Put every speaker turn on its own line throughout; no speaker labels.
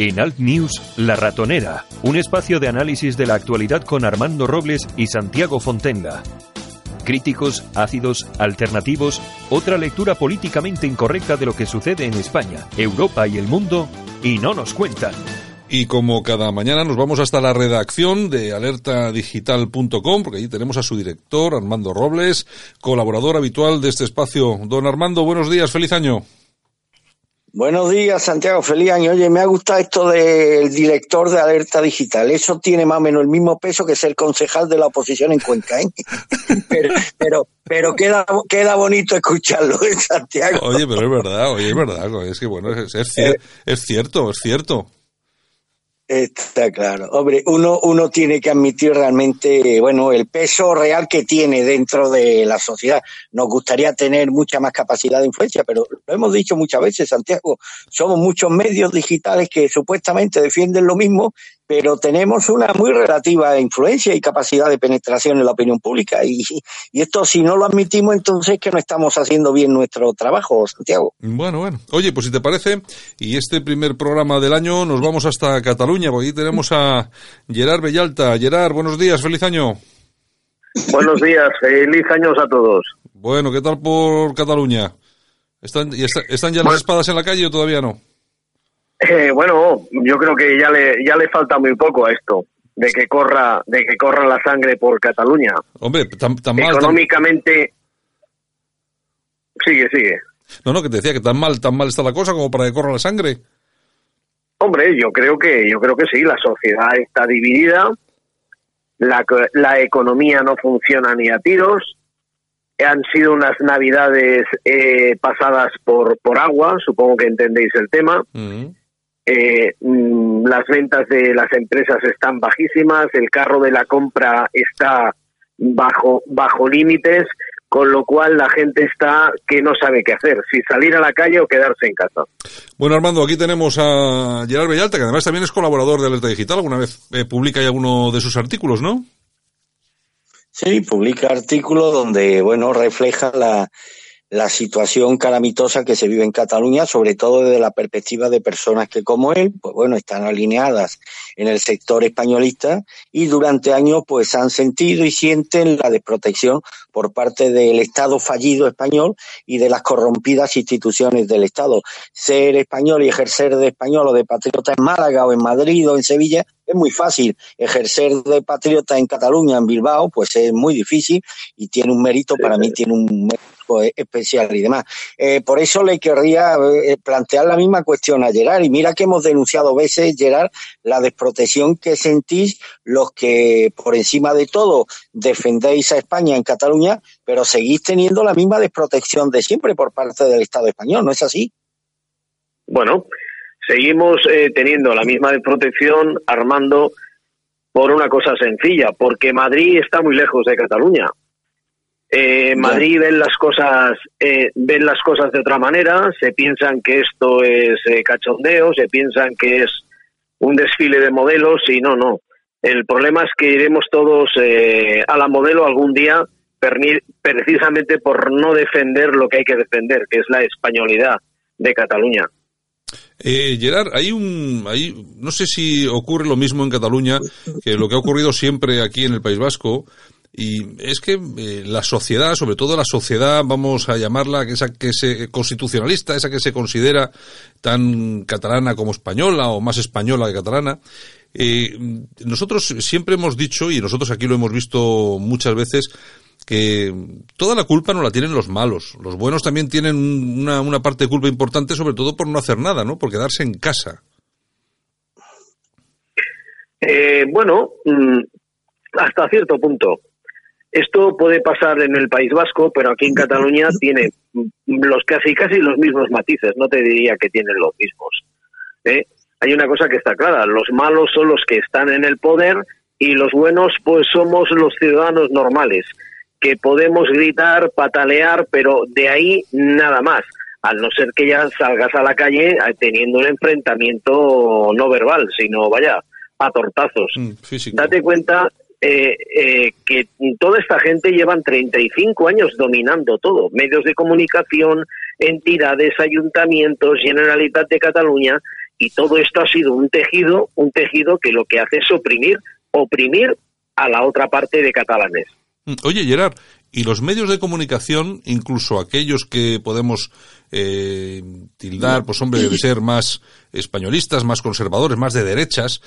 En Alt News, La Ratonera, un espacio de análisis de la actualidad con Armando Robles y Santiago Fontenga. Críticos, ácidos, alternativos, otra lectura políticamente incorrecta de lo que sucede en España, Europa y el mundo, y no nos cuentan.
Y como cada mañana nos vamos hasta la redacción de alertadigital.com, porque allí tenemos a su director, Armando Robles, colaborador habitual de este espacio. Don Armando, buenos días, feliz año.
Buenos días, Santiago. Feliz año. Oye, me ha gustado esto del director de Alerta Digital. Eso tiene más o menos el mismo peso que ser concejal de la oposición en Cuenca, ¿eh? pero, pero, queda, queda bonito escucharlo en Santiago.
Oye, pero es verdad, oye, es verdad. Es que bueno, es, es, es cierto, es cierto.
Está claro. Hombre, uno, uno tiene que admitir realmente, bueno, el peso real que tiene dentro de la sociedad. Nos gustaría tener mucha más capacidad de influencia, pero lo hemos dicho muchas veces, Santiago, somos muchos medios digitales que supuestamente defienden lo mismo pero tenemos una muy relativa influencia y capacidad de penetración en la opinión pública. Y, y, esto, si no lo admitimos, entonces que no estamos haciendo bien nuestro trabajo, Santiago.
Bueno, bueno. Oye, pues si te parece, y este primer programa del año nos vamos hasta Cataluña, porque ahí tenemos a Gerard Bellalta. Gerard, buenos días, feliz año.
Buenos días, feliz años a todos.
Bueno, ¿qué tal por Cataluña? ¿Están, están ya las espadas en la calle o todavía no?
Eh, bueno, yo creo que ya le ya le falta muy poco a esto de que corra de que corra la sangre por Cataluña.
Hombre, tan, mal.
Económicamente. Sigue, sigue.
No, no, que te decía que tan mal, tan mal está la cosa como para que corra la sangre.
Hombre, yo creo que yo creo que sí. La sociedad está dividida. La, la economía no funciona ni a tiros. Han sido unas navidades eh, pasadas por, por agua, supongo que entendéis el tema. Mm. Eh, mm, las ventas de las empresas están bajísimas, el carro de la compra está bajo, bajo límites, con lo cual la gente está que no sabe qué hacer, si salir a la calle o quedarse en casa.
Bueno, Armando, aquí tenemos a Gerard Bellalta, que además también es colaborador de Alerta Digital, alguna vez eh, publica ahí alguno de sus artículos, ¿no?
Sí, publica artículos donde, bueno, refleja la, la situación calamitosa que se vive en Cataluña, sobre todo desde la perspectiva de personas que como él, pues bueno, están alineadas en el sector españolista y durante años pues han sentido y sienten la desprotección por parte del Estado fallido español y de las corrompidas instituciones del Estado. Ser español y ejercer de español o de patriota en Málaga o en Madrid o en Sevilla es muy fácil. Ejercer de patriota en Cataluña, en Bilbao, pues es muy difícil y tiene un mérito, para mí tiene un mérito especial y demás. Eh, por eso le querría eh, plantear la misma cuestión a Gerard. Y mira que hemos denunciado veces, Gerard, la desprotección que sentís los que, por encima de todo, defendéis a España en Cataluña, pero seguís teniendo la misma desprotección de siempre por parte del Estado español, ¿no es así?
Bueno, seguimos eh, teniendo la misma desprotección, Armando, por una cosa sencilla, porque Madrid está muy lejos de Cataluña. Eh, Madrid ven las cosas eh, ven las cosas de otra manera, se piensan que esto es eh, cachondeo, se piensan que es un desfile de modelos y no, no. El problema es que iremos todos eh, a la modelo algún día precisamente por no defender lo que hay que defender, que es la españolidad de Cataluña.
Eh, Gerard, hay un, hay, no sé si ocurre lo mismo en Cataluña que lo que ha ocurrido siempre aquí en el País Vasco, y es que eh, la sociedad, sobre todo la sociedad, vamos a llamarla, esa que se constitucionalista, esa que se considera tan catalana como española o más española que catalana, eh, nosotros siempre hemos dicho, y nosotros aquí lo hemos visto muchas veces, que toda la culpa no la tienen los malos. Los buenos también tienen una, una parte de culpa importante, sobre todo por no hacer nada, ¿no? Por quedarse en casa.
Eh, bueno, mm, hasta cierto punto. Esto puede pasar en el País Vasco, pero aquí en Cataluña tiene los casi casi los mismos matices. No te diría que tienen los mismos. ¿eh? Hay una cosa que está clara: los malos son los que están en el poder y los buenos, pues somos los ciudadanos normales que podemos gritar, patalear, pero de ahí nada más. Al no ser que ya salgas a la calle eh, teniendo un enfrentamiento no verbal, sino vaya a tortazos. Mm, Date cuenta eh, eh, que toda esta gente llevan 35 años dominando todo, medios de comunicación, entidades, ayuntamientos, Generalitat de Cataluña, Y todo esto ha sido un tejido, un tejido que lo que hace es oprimir, oprimir a la otra parte de catalanes.
Mm, oye, Gerard, y los medios de comunicación, incluso aquellos que podemos eh, tildar, pues hombre, de ser más españolistas, más conservadores, más de derechas,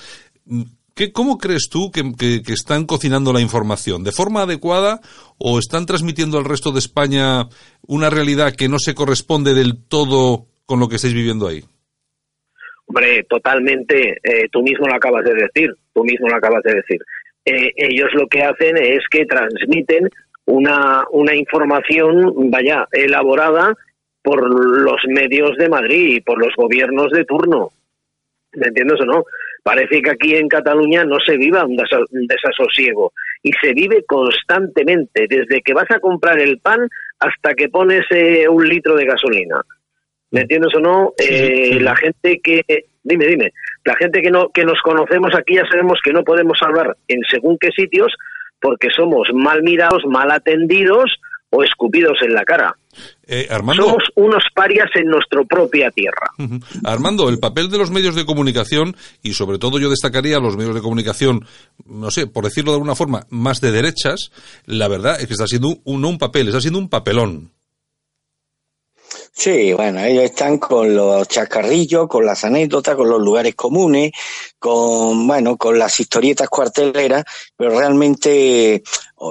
mm, ¿qué, ¿cómo crees tú que, que, están cocinando la información? ¿De forma adecuada o están transmitiendo al resto de España una realidad que no se corresponde del todo con lo que estáis viviendo ahí?
Hombre, totalmente, eh, tú mismo lo acabas de decir, tú mismo lo acabas de decir. Eh, ellos lo que hacen es que transmiten una, una información, vaya, elaborada por los medios de Madrid y por los gobiernos de turno. ¿Me entiendes o no? Parece que aquí en Cataluña no se viva un, desasosiego y se vive constantemente, desde que vas a comprar el pan hasta que pones eh, un litro de gasolina. ¿Me entiendes o no? Eh, la gente que, dime, dime, la gente que no que nos conocemos aquí ya sabemos que no podemos hablar en según qué sitios porque somos mal mirados, mal atendidos o escupidos en la cara. Eh, somos unos parias en nuestra propia tierra.
Armando, el papel de los medios de comunicación, y sobre todo yo destacaría los medios de comunicación, no sé, por decirlo de alguna forma, más de derechas, la verdad es que está siendo un, no un papel, está siendo un papelón.
Sí, bueno, ellos están con los chacarrillos, con las anécdotas, con los lugares comunes, con, bueno, con las historietas cuarteleras, pero realmente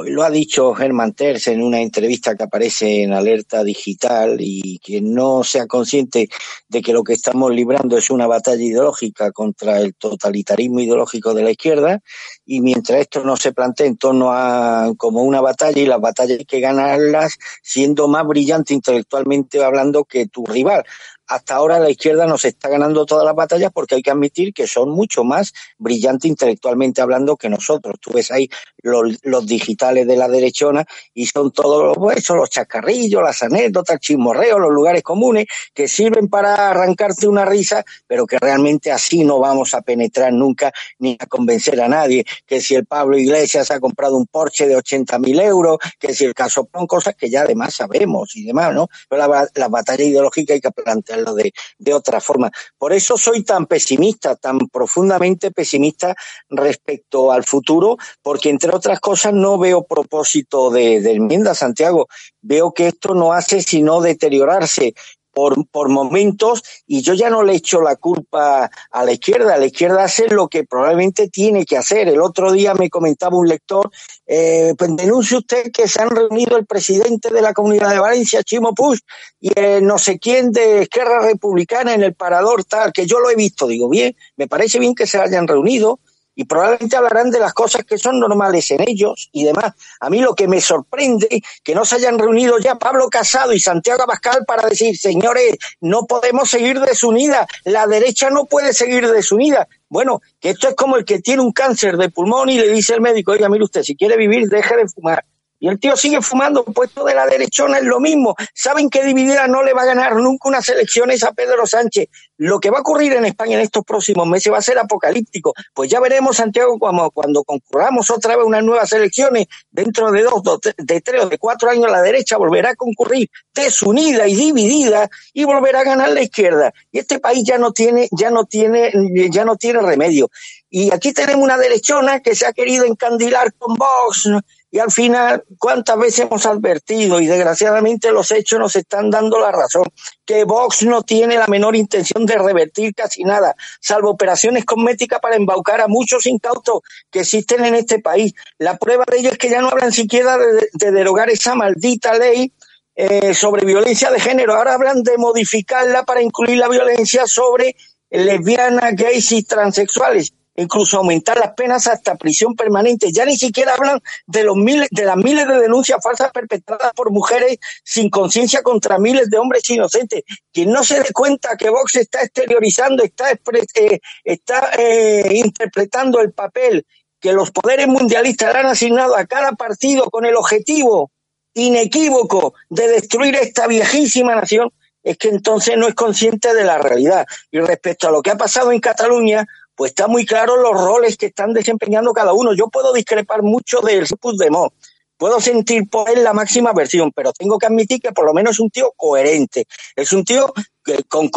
lo ha dicho Germán Terz en una entrevista que aparece en Alerta Digital y quien no sea consciente de que lo que estamos librando es una batalla ideológica contra el totalitarismo ideológico de la izquierda. Y mientras esto no se plantee en torno a como una batalla y las batallas hay que ganarlas siendo más brillante intelectualmente hablando que tu rival hasta ahora la izquierda nos está ganando todas las batallas porque hay que admitir que son mucho más brillantes intelectualmente hablando que nosotros. Tú ves ahí los, digitales de la derechona y son todos los los chacarrillos, las anécdotas, el chismorreo, los lugares comunes que sirven para arrancarte una risa, pero que realmente así no vamos a penetrar nunca ni a convencer a nadie. Que si el Pablo Iglesias ha comprado un Porsche de 80 mil euros, que si el caso son cosas que ya además sabemos y demás, ¿no? Pero la, la batalla ideológica hay que plantear de, de otra forma. Por eso soy tan pesimista, tan profundamente pesimista respecto al futuro, porque entre otras cosas no veo propósito de, de enmienda, Santiago. Veo que esto no hace sino deteriorarse por, por momentos y yo ya no le echo la culpa a la izquierda. La izquierda hace lo que probablemente tiene que hacer. El otro día me comentaba un lector, eh, pues denuncie usted que se han reunido el presidente de la Comunidad de Valencia, Chimo Puig, y eh, no sé quién de Esquerra Republicana en el parador tal, que yo lo he visto. Digo, bien, me parece bien que se hayan reunido, y probablemente hablarán de las cosas que son normales en ellos y demás. A mí lo que me sorprende que no se hayan reunido ya Pablo Casado y Santiago Abascal para decir, señores, no podemos seguir desunida, la derecha no puede seguir desunida. Bueno, que esto es como el que tiene un cáncer de pulmón y le dice el médico, oiga, mire usted, si quiere vivir, deje de fumar. Y el tío sigue fumando, puesto de la derechona es lo mismo. Saben que dividida no le va a ganar nunca unas elecciones a Pedro Sánchez. Lo que va a ocurrir en España en estos próximos meses va a ser apocalíptico. Pues ya veremos, Santiago, cuando, cuando concurramos otra vez unas nuevas elecciones, dentro de dos, de tres o de cuatro años, la derecha volverá a concurrir desunida y dividida y volverá a ganar la izquierda. Y este país ya no tiene, ya no tiene, ya no tiene remedio. Y aquí tenemos una derechona que se ha querido encandilar con Vox, y al final, ¿cuántas veces hemos advertido? Y desgraciadamente los hechos nos están dando la razón, que Vox no tiene la menor intención de revertir casi nada, salvo operaciones cosméticas para embaucar a muchos incautos que existen en este país. La prueba de ello es que ya no hablan siquiera de, derogar esa maldita ley eh, sobre violencia de género. Ahora hablan de modificarla para incluir la violencia sobre lesbianas, gays y transexuales incluso aumentar las penas hasta prisión permanente. Ya ni siquiera hablan de los miles, de las miles de denuncias falsas perpetradas por mujeres sin conciencia contra miles de hombres inocentes. Quien no se dé cuenta que Vox está exteriorizando, está, eh, está eh, interpretando el papel que los poderes mundialistas han asignado a cada partido con el objetivo inequívoco de destruir esta viejísima nación, es que entonces no es consciente de la realidad. Y respecto a lo que ha pasado en Cataluña, pues está muy claro los roles que están desempeñando cada uno. Yo puedo discrepar mucho del Puigdemont. puedo sentir por él la máxima versión, pero tengo que admitir que por lo menos es un tío coherente, es un tío que, con,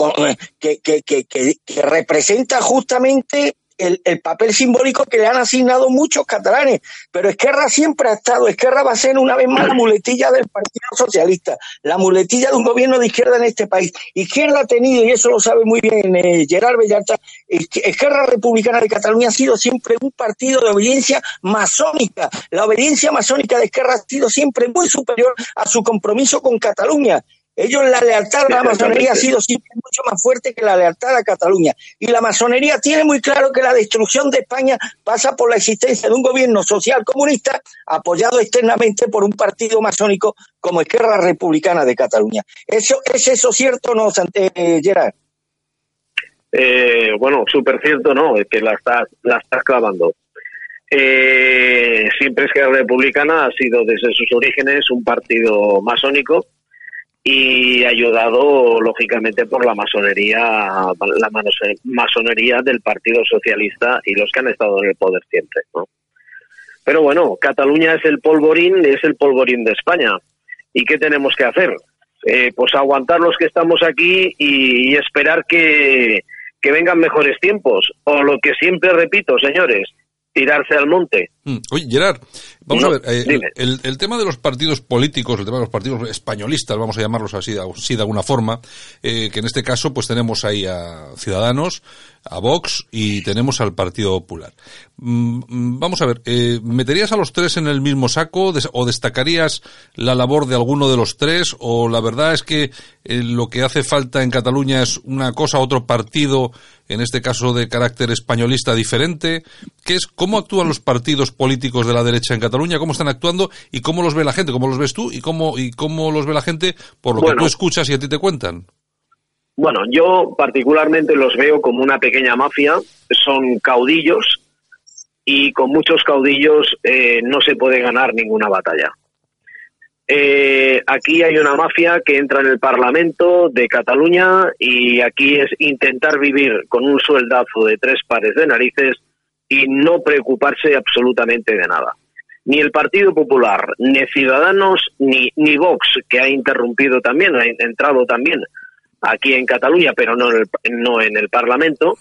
que, que, que, que representa justamente el, el, papel simbólico que le han asignado muchos catalanes. Pero Esquerra siempre ha estado, Esquerra va a ser una vez más la muletilla del Partido Socialista, la muletilla de un gobierno de izquierda en este país. Izquierda ha tenido, y eso lo sabe muy bien eh, Gerard Bellarta, Esquerra Republicana de Cataluña ha sido siempre un partido de obediencia masónica. La obediencia masónica de Esquerra ha sido siempre muy superior a su compromiso con Cataluña. Ellos, la lealtad a la masonería ha sido siempre mucho más fuerte que la lealtad a Cataluña. Y la masonería tiene muy claro que la destrucción de España pasa por la existencia de un gobierno social comunista apoyado externamente por un partido masónico como Esquerra Republicana de Cataluña. ¿Eso, ¿Es eso cierto o no, eh, Gerard?
Eh, bueno, súper cierto, ¿no? Es que la estás, la estás clavando. Eh, siempre Esquerra Republicana ha sido desde sus orígenes un partido masónico y ayudado lógicamente por la masonería la masonería del Partido Socialista y los que han estado en el poder siempre ¿no? pero bueno Cataluña es el polvorín es el polvorín de España y qué tenemos que hacer eh, pues aguantar los que estamos aquí y, y esperar que, que vengan mejores tiempos o lo que siempre repito señores tirarse al monte.
Mm. Oye, Gerard, vamos a ver, eh, el, tema de los partidos políticos, el tema de los partidos españolistas, vamos a llamarlos así, de alguna forma, eh, que en este caso pues tenemos ahí a Ciudadanos, a Vox y tenemos al Partido Popular. Mm, mm, vamos a ver, eh, ¿meterías a los tres en el mismo saco o destacarías la labor de alguno de los tres o la verdad es que lo que hace falta en Cataluña es una cosa, otro partido, en este caso de carácter españolista diferente? ¿Qué es, ¿Cómo actúan los partidos políticos de la derecha en Cataluña? ¿Cómo están actuando? ¿Y cómo los ve la gente? ¿Cómo los ves tú? ¿Y cómo, y cómo los ve la gente por lo que tú escuchas y a ti te cuentan?
Bueno, yo particularmente los veo como una pequeña mafia. Son caudillos y con muchos caudillos eh, no se puede ganar ninguna batalla. Eh, aquí hay una mafia que entra en el Parlamento de Cataluña y aquí es intentar vivir con un sueldazo de tres pares de narices y no preocuparse absolutamente de nada. Ni el Partido Popular, ni Ciudadanos, ni, ni Vox, que ha interrumpido también, ha entrado también aquí en Cataluña, pero no en el, no en el Parlamento,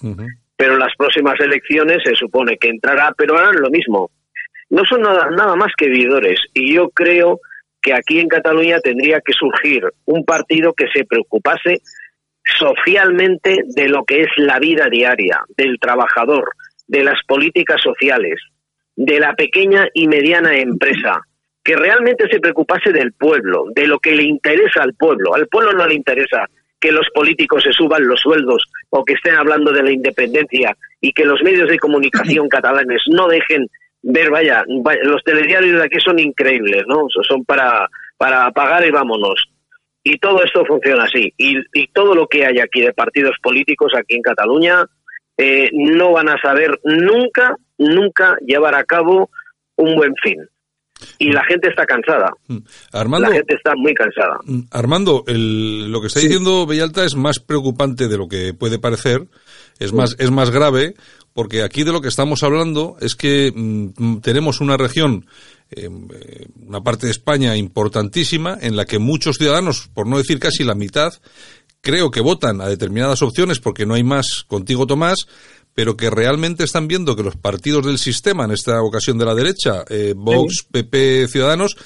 pero en las próximas elecciones se supone que entrará, pero harán lo mismo. No son nada, nada más que vividores y yo creo que aquí en Cataluña tendría que surgir un partido que se preocupase socialmente de lo que es la vida diaria del trabajador, de las políticas sociales, de la pequeña y mediana empresa, que realmente se preocupase del pueblo, de lo que le interesa al pueblo. Al pueblo no le interesa que los políticos se suban los sueldos o que estén hablando de la independencia y que los medios de comunicación catalanes no dejen ver, vaya, los telediarios de aquí son increíbles, ¿no? Son para, para pagar y vámonos. Y todo esto funciona así. Y, y todo lo que hay aquí de partidos políticos aquí en Cataluña eh, no van a saber nunca, nunca llevar a cabo un buen fin. Y la gente está cansada. Mm. Armando, la gente está muy cansada.
Mm, Armando, el, lo que está diciendo Bellalta es más preocupante de lo que puede parecer, es más, es más grave, porque aquí de lo que estamos hablando es que mm, tenemos una región, eh, una parte de España importantísima, en la que muchos ciudadanos, por no decir casi la mitad, creo que votan a determinadas opciones porque no hay más contigo Tomás, pero que realmente están viendo que los partidos del sistema, en esta ocasión de la derecha, eh, Vox, PP, Ciudadanos,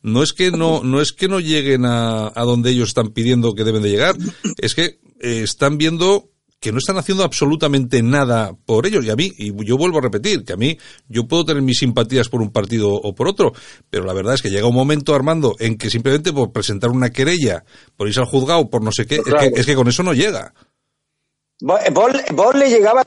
no es que no, no es que no lleguen a, a donde ellos están pidiendo que deben de llegar, es que eh, están viendo que no están haciendo absolutamente nada por ellos. Y a mí, y yo vuelvo a repetir, que a mí yo puedo tener mis simpatías por un partido o por otro, pero la verdad es que llega un momento, Armando, en que simplemente por presentar una querella, por irse al juzgado, por no sé qué, es, que, es que con eso no llega.
Vos, le llegaba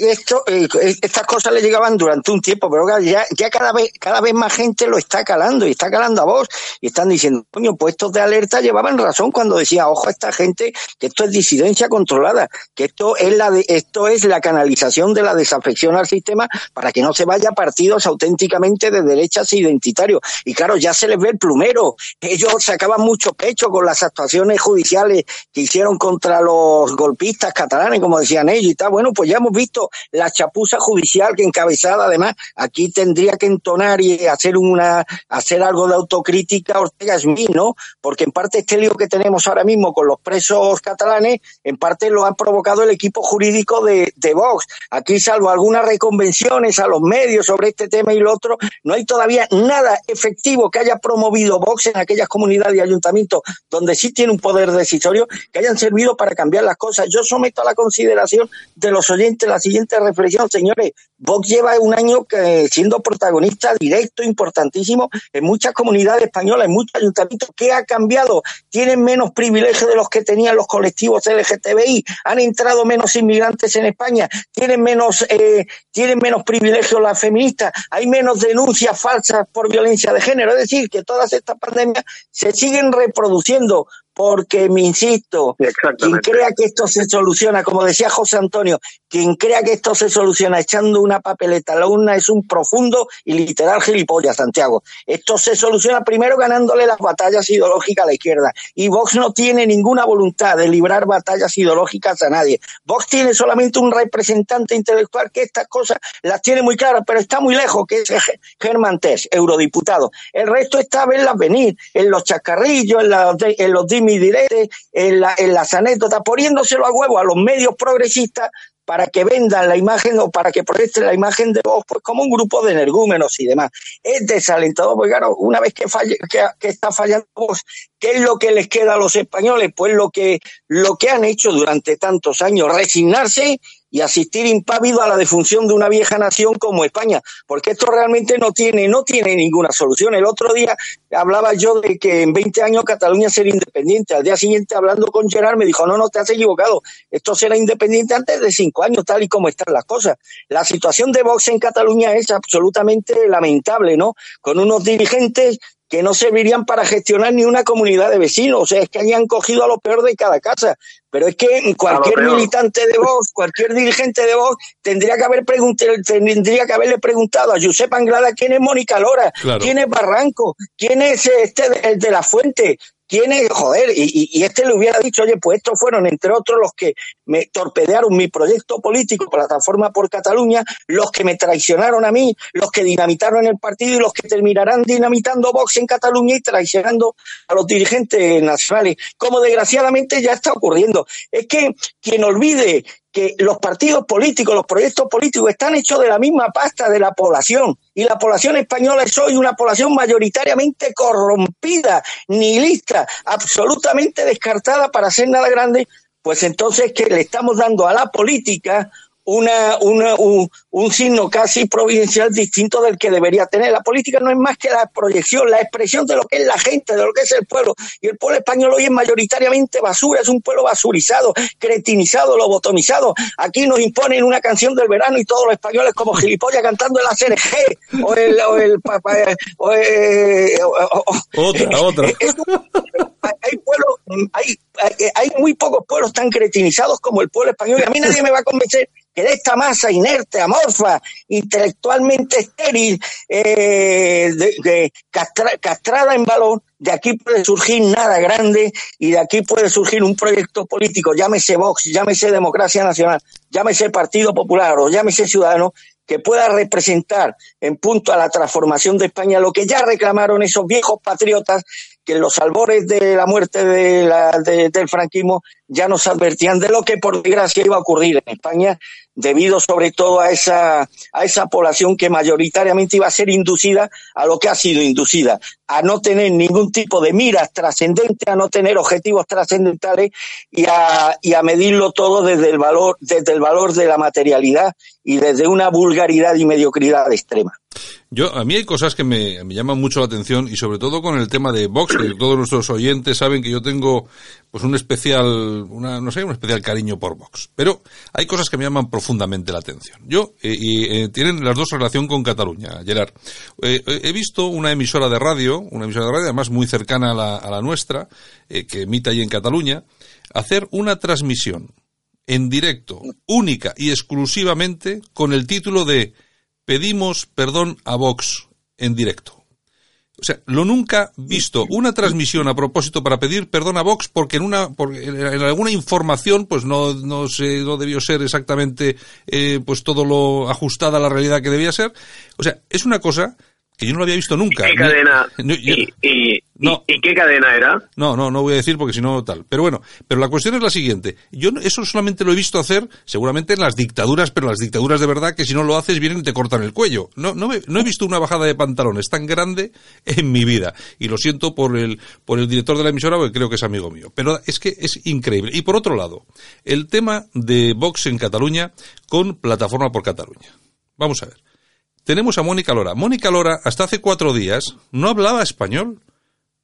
esto, eh, estas cosas le llegaban durante un tiempo, pero ya, cada vez, cada vez más gente lo está calando y está calando a vos y están diciendo, coño, puestos de alerta llevaban razón cuando decía, ojo a esta gente, que esto es disidencia controlada, que esto es la de, esto es la canalización de la desafección al sistema para que no se vaya partidos auténticamente de derechas identitarios. Y claro, ya se les ve el plumero. Ellos sacaban mucho pecho con las actuaciones judiciales que hicieron contra los golpistas catalanes como decían ellos y tal. Bueno, pues ya hemos visto la chapuza judicial que encabezada, además, aquí tendría que entonar y hacer una, hacer algo de autocrítica Ortega Smith, ¿no? Porque en parte este lío que tenemos ahora mismo con los presos catalanes, en parte lo ha provocado el equipo jurídico de, de Vox. Aquí, salvo algunas reconvenciones a los medios sobre este tema y lo otro, no hay todavía nada efectivo que haya promovido Vox en aquellas comunidades y ayuntamientos donde sí tiene un poder decisorio que hayan servido para cambiar las cosas. Yo someto a la consideración de los oyentes la siguiente reflexión, señores. Vox lleva un año que, siendo protagonista directo, importantísimo, en muchas comunidades españolas, en muchos ayuntamientos. ¿Qué ha cambiado? Tienen menos privilegios de los que tenían los colectivos LGTBI, han entrado menos inmigrantes en España, tienen menos, eh, tienen menos privilegios las feministas, hay menos denuncias falsas por violencia de género. Es decir, que todas estas pandemias se siguen reproduciendo porque me insisto, quien crea que esto se soluciona, como decía José Antonio, quien crea que esto se soluciona echando una papeleta a la urna es un profundo y literal gilipollas, Santiago. Esto se soluciona primero ganándole las batallas ideológicas a la izquierda. Y Vox no tiene ninguna voluntad de librar batallas ideológicas a nadie. Vox tiene solamente un representante intelectual que estas cosas las tiene muy claras, pero está muy lejos, que es Germán Tess, eurodiputado. El resto está a verlas venir, en los chacarrillos, en, los, en los directo en, la, en las anécdotas, poniéndoselo a huevo a los medios progresistas para que vendan la imagen o para que proyecten la imagen de vos pues como un grupo de energúmenos y demás. Es desalentador, porque claro, una vez que, falle, que, está fallando vos, ¿qué es lo que les queda a los españoles? Pues lo que, lo que han hecho durante tantos años, resignarse y asistir impávido a la defunción de una vieja nación como España, porque esto realmente no tiene, no tiene ninguna solución. El otro día hablaba yo de que en 20 años Cataluña sería independiente. Al día siguiente, hablando con Gerard, me dijo, no, no, te has equivocado. Esto será independiente antes de cinco años, tal y como están las cosas. La situación de Vox en Cataluña es absolutamente lamentable, ¿no? Con unos dirigentes que no servirían para gestionar ni una comunidad de vecinos. O sea, es que hayan cogido a lo peor de cada casa. Pero es que cualquier militante de Vox, cualquier dirigente de Vox, tendría que haber tendría que haberle preguntado a Josep Anglada quién es Mónica Lora, quién es Barranco, quién es este el de la Fuente, ¿Quién es? Joder, y, y, este le hubiera dicho, oye, pues estos fueron, entre otros, los que me torpedearon mi proyecto político, Plataforma por Cataluña, los que me traicionaron a mí, los que dinamitaron el partido y los que terminarán dinamitando Vox en Cataluña y traicionando a los dirigentes nacionales, como desgraciadamente ya está ocurriendo. Es que quien olvide que los partidos políticos, los proyectos políticos están hechos de la misma pasta de la población. Y la población española es hoy una población mayoritariamente corrompida, nihilista, absolutamente descartada para hacer nada grande, pues entonces que le estamos dando a la política una, una, un, un, signo casi providencial distinto del que debería tener. La política no es más que la proyección, la expresión de lo que es la gente, de lo que es el pueblo. Y el pueblo español hoy es mayoritariamente basura, es un pueblo basurizado, cretinizado, lobotomizado. Aquí nos imponen una canción del verano y todos los españoles como gilipollas cantando el CNG o el... O el, o el
otra, otra.
Hay, pueblos, hay, hay muy pocos pueblos tan cretinizados como el pueblo español y a mí nadie me va a convencer que de esta masa inerte, amorfa, intelectualmente estéril, eh, castrada en valor, de aquí puede surgir nada grande y de aquí puede surgir un proyecto político, llámese Vox, llámese Democracia Nacional, llámese Partido Popular o llámese Ciudadano, que pueda representar en punto a la transformación de España lo que ya reclamaron esos viejos patriotas que los albores de la muerte de la, del franquismo ya nos advertían de lo que por desgracia iba a ocurrir en España debido sobre todo a esa, a esa población que mayoritariamente iba a ser inducida a lo que ha sido inducida, a no tener ningún tipo de miras trascendentes, a no tener objetivos trascendentales y a, y a medirlo todo desde el valor, desde el valor de la materialidad y desde una vulgaridad y mediocridad extrema.
Yo, a mí hay cosas que me, me, llaman mucho la atención y sobre todo con el tema de Vox, que todos nuestros oyentes saben que yo tengo pues un especial, una, no sé, un especial cariño por Vox. Pero hay cosas que me llaman profundamente la atención. Yo, eh, y eh, tienen las dos relación con Cataluña, Gerard. Eh, he visto una emisora de radio, una emisora de radio además muy cercana a la, a la nuestra, que emite ahí en Cataluña, hacer una transmisión en directo, única y exclusivamente, con el título de Pedimos perdón a Vox en directo. O sea, lo nunca visto una transmisión a propósito para pedir perdón a Vox porque en una porque en alguna información pues no no sé no debió ser exactamente eh, pues todo lo ajustada a la realidad que debía ser. O sea, es una cosa que yo no lo había visto nunca.
¿Qué cadena? y, no, ¿Y qué cadena era?
No, no, no voy a decir porque si no tal. Pero bueno, pero la cuestión es la siguiente. Yo eso solamente lo he visto hacer seguramente en las dictaduras, pero las dictaduras de verdad que si no lo haces vienen y te cortan el cuello. No, no, no he visto una bajada de pantalones tan grande en mi vida. Y lo siento por el, por el director de la emisora porque creo que es amigo mío. Pero es que es increíble. Y por otro lado, el tema de Vox en Cataluña con Plataforma por Cataluña. Vamos a ver tenemos a Mónica Lora. Mónica Lora, hasta hace cuatro días, no hablaba español.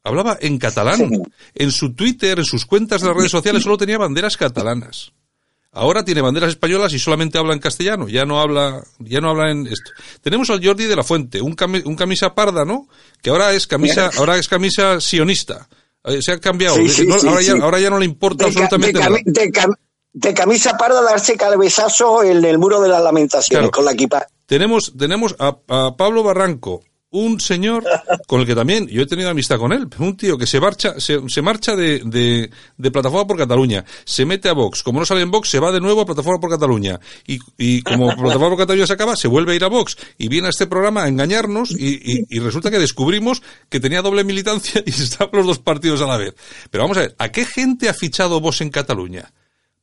Hablaba en catalán. En su Twitter, en sus cuentas de las redes sociales, solo tenía banderas catalanas. Ahora tiene banderas españolas y solamente habla en castellano. Ya no habla, ya no habla en esto. Tenemos al Jordi de la Fuente, un, camisa parda, ¿no? Que ahora es camisa, ahora es camisa sionista. Eh, se ha cambiado. ahora, ya, no le importa absolutamente nada.
De, camisa parda darse cabezazo en el muro de las lamentaciones con la equipa.
Tenemos, tenemos a, Pablo Barranco, un señor con el que también yo he tenido amistad con él, un tío que se marcha, se, marcha de, de, Plataforma por Cataluña, se mete a Vox, como no sale en Vox, se va de nuevo a Plataforma por Cataluña, y, y como Plataforma por Cataluña se acaba, se vuelve a ir a Vox, y viene a este programa a engañarnos, y, y, resulta que descubrimos que tenía doble militancia y estaban los dos partidos a la vez. Pero vamos a ver, ¿a qué gente ha fichado Vox en Cataluña?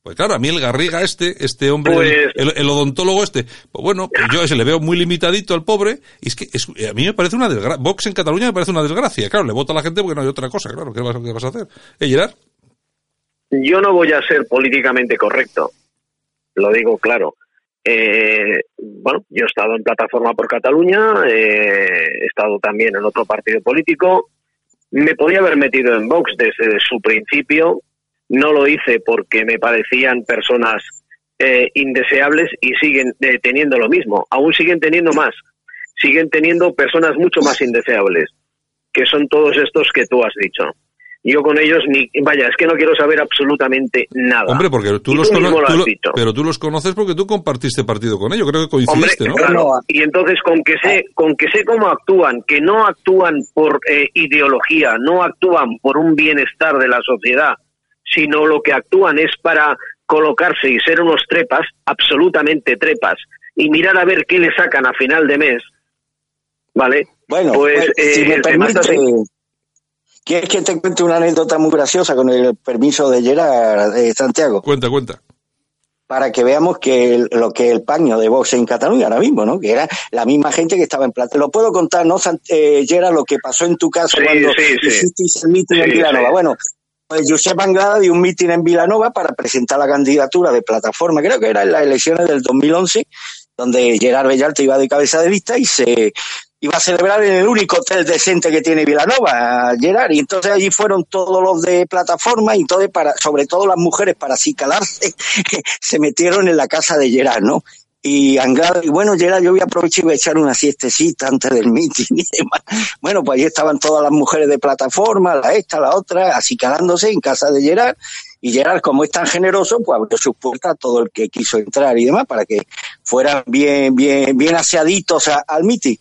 Pues claro, a mí el Garriga este, este hombre, el, pues- odontólogo este, pues bueno, pues yo se le veo muy limitadito al pobre, y es que a mí me parece una desgracia. Vox en Cataluña me parece una desgracia. Claro, le vota a la gente porque no hay otra cosa, claro, ¿qué vas, qué vas a hacer? ¿Eh, Gerard?
Yo no voy a ser políticamente correcto, lo digo claro. Eh, bueno, yo he estado en Plataforma por Cataluña, eh, he estado también en otro partido político, me podía haber metido en Vox desde su principio, no lo hice porque me parecían personas eh, indeseables y siguen eh, teniendo lo mismo. Aún siguen teniendo más. Siguen teniendo personas mucho más indeseables, que son todos estos que tú has dicho. Yo con ellos ni vaya, es que no quiero saber absolutamente nada.
Hombre, porque tú, los conoces, pero tú los conoces porque tú compartiste partido con ellos, creo que coincidiste, ¿no?
Claro, y entonces con que sé, con que sé cómo actúan, que no actúan por eh, ideología, no actúan por un bienestar de la sociedad, sino lo que actúan es para colocarse y ser unos trepas, absolutamente trepas, y mirar a ver qué le sacan a final de mes, ¿vale?
Bueno, pues, pues si me eh, permite, ¿quieres que te cuente una anécdota muy graciosa con el permiso de Gerard de Santiago?
Cuenta, cuenta
para que veamos que lo que el paño de Vox en Cataluña ahora mismo, ¿no? Que era la misma gente que estaba en plata. Lo puedo contar, ¿no, eh, Gerard, lo que pasó en tu caso cuando hiciste el meeting en? Bueno, pues Josep Anglada dio un mitin en Vilanova para presentar la candidatura de plataforma, creo que era en las elecciones del 2011, donde Gerard Bellalta iba de cabeza de lista y se iba a celebrar en el único hotel decente que tiene Vilanova, Gerard, y entonces allí fueron todos los de plataforma y entonces para, sobre todo las mujeres para acicalarse, se metieron en la casa de Gerard, ¿no? Y y bueno, Gerard, yo voy a aprovechar y voy a echar una siestecita antes del meeting y demás. Bueno, pues ahí estaban todas las mujeres de plataforma, la esta, la otra, acicalándose en casa de Gerard, y Gerard, como es tan generoso, pues abrió sus puertas a todo el que quiso entrar y demás, para que fueran bien, bien, bien aseaditos al meeting.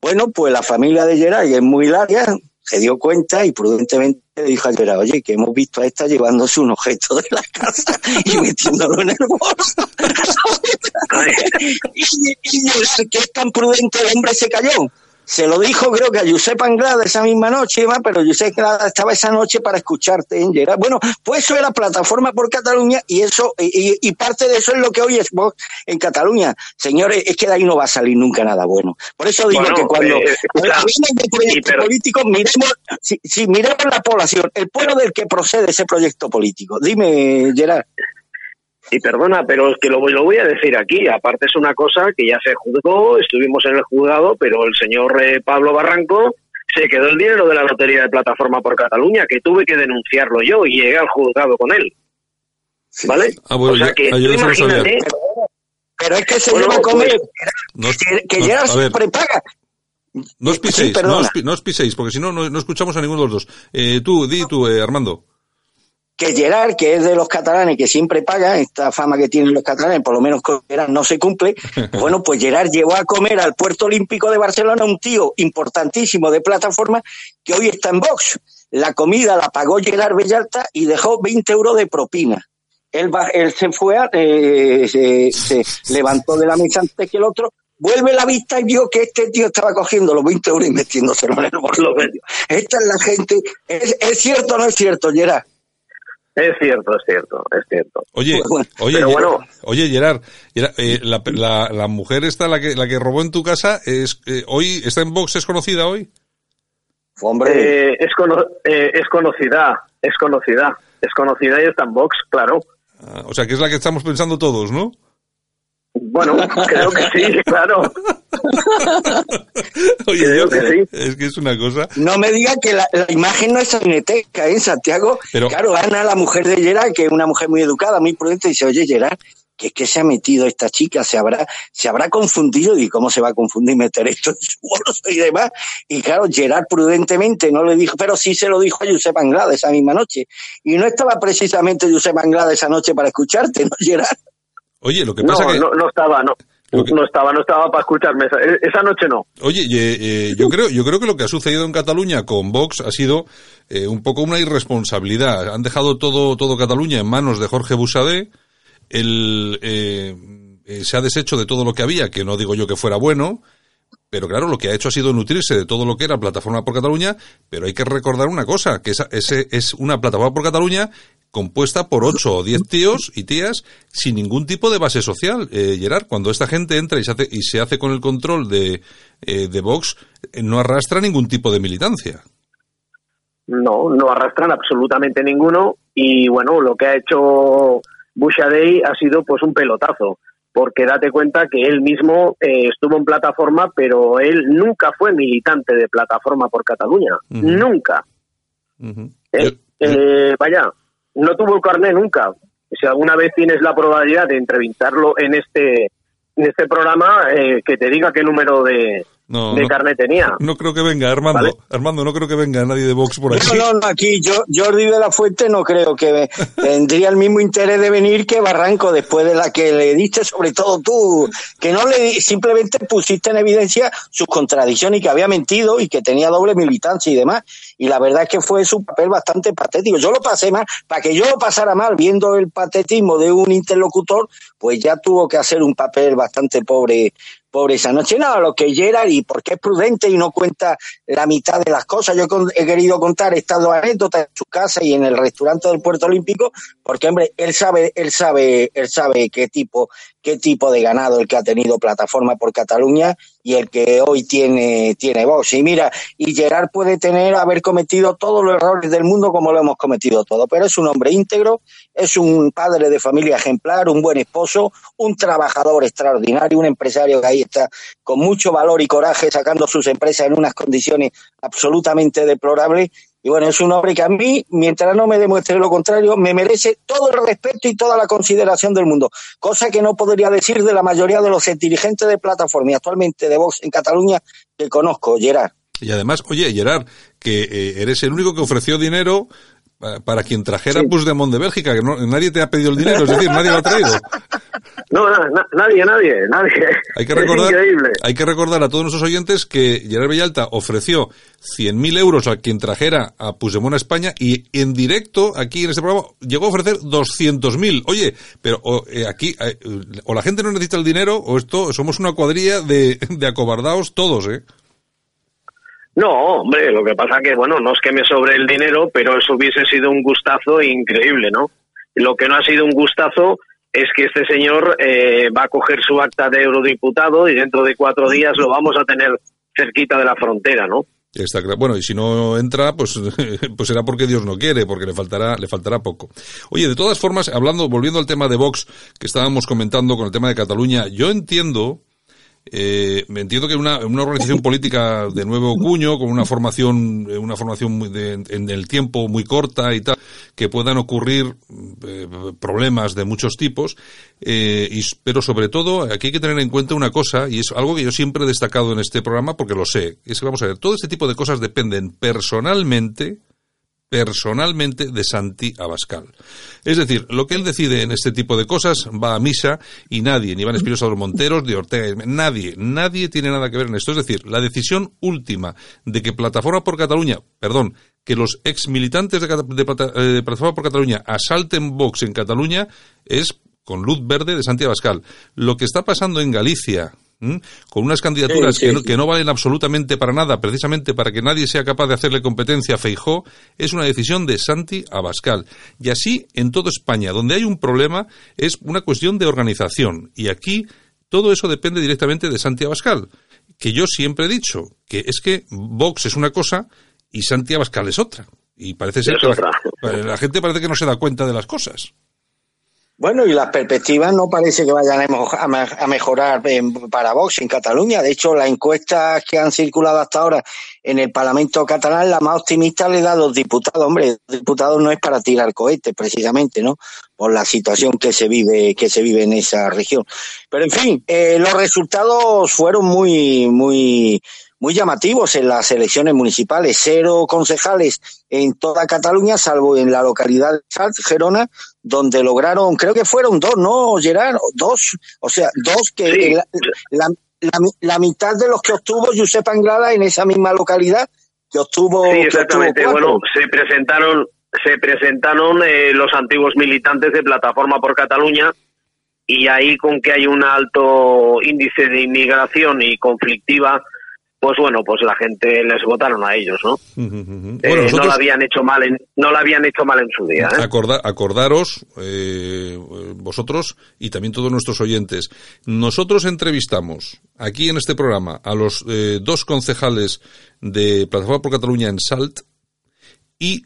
Bueno, pues la familia de Gerard, es muy larga, se dio cuenta y prudentemente le dijo a Gerard, oye, que hemos visto a esta llevándose un objeto de la casa y metiéndolo en el bolso. y, y, que es tan prudente el hombre se cayó se lo dijo creo que a Josep Anglada esa misma noche, pero Josep Anglada estaba esa noche para escucharte en Gerard. Bueno, pues eso era plataforma por Cataluña y eso y, parte de eso es lo que hoy es vos en Cataluña. Señores, es que de ahí no va a salir nunca nada bueno. Por eso digo que cuando eh, de proyectos políticos, miremos, si, si miremos la población, el pueblo del que procede ese proyecto político. Dime, Gerard.
Y perdona, pero es que lo, lo, voy a decir aquí. Aparte es una cosa que ya se juzgó, estuvimos en el juzgado, pero el señor eh, Pablo Barranco se quedó el dinero de la lotería de plataforma por Cataluña, que tuve que denunciarlo yo y llegué al juzgado con él. ¿Vale?
Ah, o sea que imagínate,
pero es que se bueno, a comer, que, ya se prepaga.
No os piséis, no, os, piséis, porque si no, no, escuchamos a ninguno de los dos. Eh, tú, di tú, eh, Armando.
Que Gerard, que es de los catalanes, que siempre paga, esta fama que tienen los catalanes, por lo menos con Gerard no se cumple, bueno, pues Gerard llevó a comer al Puerto Olímpico de Barcelona un tío importantísimo de plataforma que hoy está en box. La comida la pagó Gerard Bellalta y dejó 20 euros de propina. Él, él se fue, eh, se, se levantó de la mesa antes que el otro, vuelve la vista y vio que este tío estaba cogiendo los 20 euros y metiéndoselo en el bolso medio. Esta es la gente. ¿Es, ¿Es, cierto o no es cierto, Gerard?
Es cierto, es cierto, es cierto.
Oye, oye, bueno, oye, Gerard, eh, la, la, la, mujer esta, la que, la que robó en tu casa, es eh, hoy está en box, es conocida hoy.
Hombre, eh, es, cono eh, es conocida, es conocida, es conocida y está en box, claro.
Ah, o sea, que es la que estamos pensando todos, ¿no?
Bueno, creo que sí, claro.
Oye, creo que sí. Es que es una cosa.
No me diga que la, la imagen no es cineteca, ¿eh, Santiago? Pero... Claro, Ana, la mujer de Gerard, que es una mujer muy educada, muy prudente, dice, oye, Gerard, ¿qué, qué se ha metido esta chica? ¿Se habrá, se habrá confundido? ¿Y cómo se va a confundir meter esto en su bolso y demás? Y claro, Gerard prudentemente no le dijo, pero sí se lo dijo a Josep Anglada esa misma noche. Y no estaba precisamente Josep Anglada esa noche para escucharte, ¿no, Gerard?
Oye, lo que pasa
no,
que...
No, no estaba, no. Que... No estaba, no estaba para escucharme. Esa, esa noche no.
Oye, eh, eh, yo creo, yo creo que lo que ha sucedido en Cataluña con Vox ha sido eh, un poco una irresponsabilidad. Han dejado todo, todo Cataluña en manos de Jorge Busadé. El, se ha deshecho de todo lo que había, que no digo yo que fuera bueno. Pero claro, lo que ha hecho ha sido nutrirse de todo lo que era Plataforma por Cataluña, pero hay que recordar una cosa, que esa, ese es una Plataforma por Cataluña compuesta por ocho o diez tíos y tías sin ningún tipo de base social. Eh, Gerard, cuando esta gente entra y se hace, y se hace con el control de, eh, de Vox, eh, no arrastra ningún tipo de militancia.
No, no arrastran absolutamente ninguno y bueno, lo que ha hecho Bushadei ha sido pues un pelotazo porque date cuenta que él mismo eh, estuvo en plataforma, pero él nunca fue militante de plataforma por Cataluña, uh -huh. nunca. Uh -huh. eh, eh, vaya, no tuvo el carnet nunca. Si alguna vez tienes la probabilidad de entrevistarlo en este en este programa, eh, que te diga qué número de, no, de
no,
carnet tenía.
No creo que venga, Armando. ¿Vale? Armando, no creo que venga nadie de Vox por aquí.
No, no, no aquí yo, Jordi de la Fuente no creo que tendría el mismo interés de venir que Barranco después de la que le diste, sobre todo tú, que no le simplemente pusiste en evidencia sus contradicciones y que había mentido y que tenía doble militancia y demás. Y la verdad es que fue su papel bastante patético. Yo lo pasé mal, para que yo lo pasara mal viendo el patetismo de un interlocutor, pues ya tuvo que hacer un papel bastante pobre pobre esa noche. No, lo que Gerard y porque es prudente y no cuenta la mitad de las cosas. Yo he querido contar estas dos anécdotas en su casa y en el restaurante del Puerto Olímpico, porque hombre, él sabe, él sabe, él sabe qué tipo, qué tipo de ganado el que ha tenido plataforma por Cataluña y el que hoy tiene, tiene voz. Y mira, y Gerard puede tener, haber cometido todos los errores del mundo como lo hemos cometido todo, pero es un hombre íntegro, es un padre de familia ejemplar, un buen esposo, un trabajador extraordinario, un empresario que ahí está con mucho valor y coraje sacando sus empresas en unas condiciones absolutamente deplorables. Y bueno, es un hombre que a mí, mientras no me demuestre lo contrario, me merece todo el respeto y toda la consideración del mundo. Cosa que no podría decir de la mayoría de los dirigentes de plataforma y actualmente de Vox en Cataluña que conozco, Gerard.
Y además, oye, Gerard, que eh, eres el único que ofreció dinero para quien trajera sí. Puigdemont de Bélgica, que no, nadie te ha pedido el dinero, es decir, nadie lo ha traído.
No, na, na, nadie, nadie, nadie.
Hay que, recordar, hay que recordar a todos nuestros oyentes que Gerard Villalta ofreció 100.000 euros a quien trajera a Puigdemont a España y en directo, aquí en este programa, llegó a ofrecer 200.000. Oye, pero o, eh, aquí, eh, o la gente no necesita el dinero, o esto, somos una cuadrilla de, de acobardados todos, ¿eh?
No, hombre, lo que pasa que, bueno, no es que me sobre el dinero, pero eso hubiese sido un gustazo increíble, ¿no? Lo que no ha sido un gustazo es que este señor eh, va a coger su acta de eurodiputado y dentro de cuatro días lo vamos a tener cerquita de la frontera, ¿no?
Está claro. Bueno, y si no entra, pues, pues será porque Dios no quiere, porque le faltará, le faltará poco. Oye, de todas formas, hablando, volviendo al tema de Vox que estábamos comentando con el tema de Cataluña, yo entiendo, eh, me entiendo que una, una organización política de nuevo cuño, con una formación, una formación de, en el tiempo muy corta y tal, que puedan ocurrir eh, problemas de muchos tipos, eh, y, pero sobre todo aquí hay que tener en cuenta una cosa, y es algo que yo siempre he destacado en este programa porque lo sé, es que vamos a ver, todo este tipo de cosas dependen personalmente, personalmente de Santi Abascal. Es decir, lo que él decide en este tipo de cosas va a misa y nadie, ni Iván Espinosa de los Monteros, de Ortega, nadie, nadie tiene nada que ver en esto. Es decir, la decisión última de que Plataforma por Cataluña, perdón, que los ex militantes de, eh, Plataforma por Cataluña asalten Vox en Cataluña es con luz verde de Santi Abascal. Lo que está pasando en Galicia, con unas candidaturas Que, no, valen absolutamente para nada, precisamente para que nadie sea capaz de hacerle competencia a Feijó, es una decisión de Santi Abascal. Y así en toda España, donde hay un problema, es una cuestión de organización. Y aquí todo eso depende directamente de Santi Abascal. Que yo siempre he dicho que es que Vox es una cosa y Santi Abascal es otra. Y parece ser que la gente parece que no se da cuenta de las cosas.
Bueno, y las perspectivas no parece que vayan a mejorar para Vox en Cataluña. De hecho, las encuestas que han circulado hasta ahora en el Parlamento catalán, la más optimista le da a los diputados. Hombre, diputados no es para tirar cohetes, precisamente, ¿no? Por la situación que se vive, que se vive en esa región. Pero en fin, eh, los resultados fueron muy, muy, muy llamativos en las elecciones municipales. Cero concejales en toda Cataluña, salvo en la localidad de Salt, Gerona, donde lograron, creo que fueron dos, ¿no, Gerard? Dos, o sea, dos que la, mitad de los que obtuvo Josep Anglada en esa misma localidad, que obtuvo.
Sí, exactamente. bueno, se presentaron, se presentaron eh, los antiguos militantes de Plataforma por Cataluña y ahí con que hay un alto índice de inmigración y conflictiva pues bueno, pues la gente les votaron a ellos, ¿no? Eh, no lo habían hecho mal en, no lo habían hecho mal en su día. ¿eh?
acordaros eh, vosotros y también todos nuestros oyentes. Nosotros entrevistamos aquí en este programa a los dos concejales de Plataforma por Cataluña en Salt y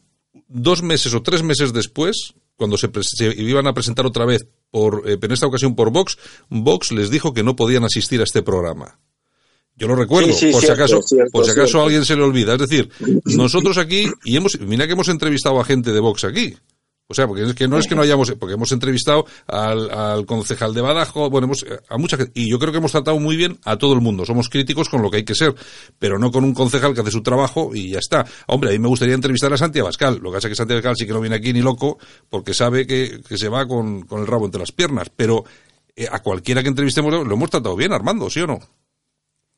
dos meses o tres meses después, cuando se, se iban a presentar otra vez por, en esta ocasión por Vox, Vox les dijo que no podían asistir a este programa. Yo lo recuerdo, por, si acaso, por si acaso a alguien se le olvida. Es decir, nosotros aquí, y hemos, mira que hemos entrevistado a gente de Vox aquí. O sea, porque es que no es que no hayamos, porque hemos entrevistado al, concejal de Badajo, bueno, hemos, a mucha gente, y yo creo que hemos tratado muy bien a todo el mundo. Somos críticos con lo que hay que ser, pero no con un concejal que hace su trabajo y ya está. Hombre, a mí me gustaría entrevistar a Santi Abascal. Lo que pasa es que Santi Abascal sí que no viene aquí ni loco, porque sabe que, se va con, el rabo entre las piernas. Pero eh, a cualquiera que entrevistemos lo hemos tratado bien, Armando, ¿sí o no?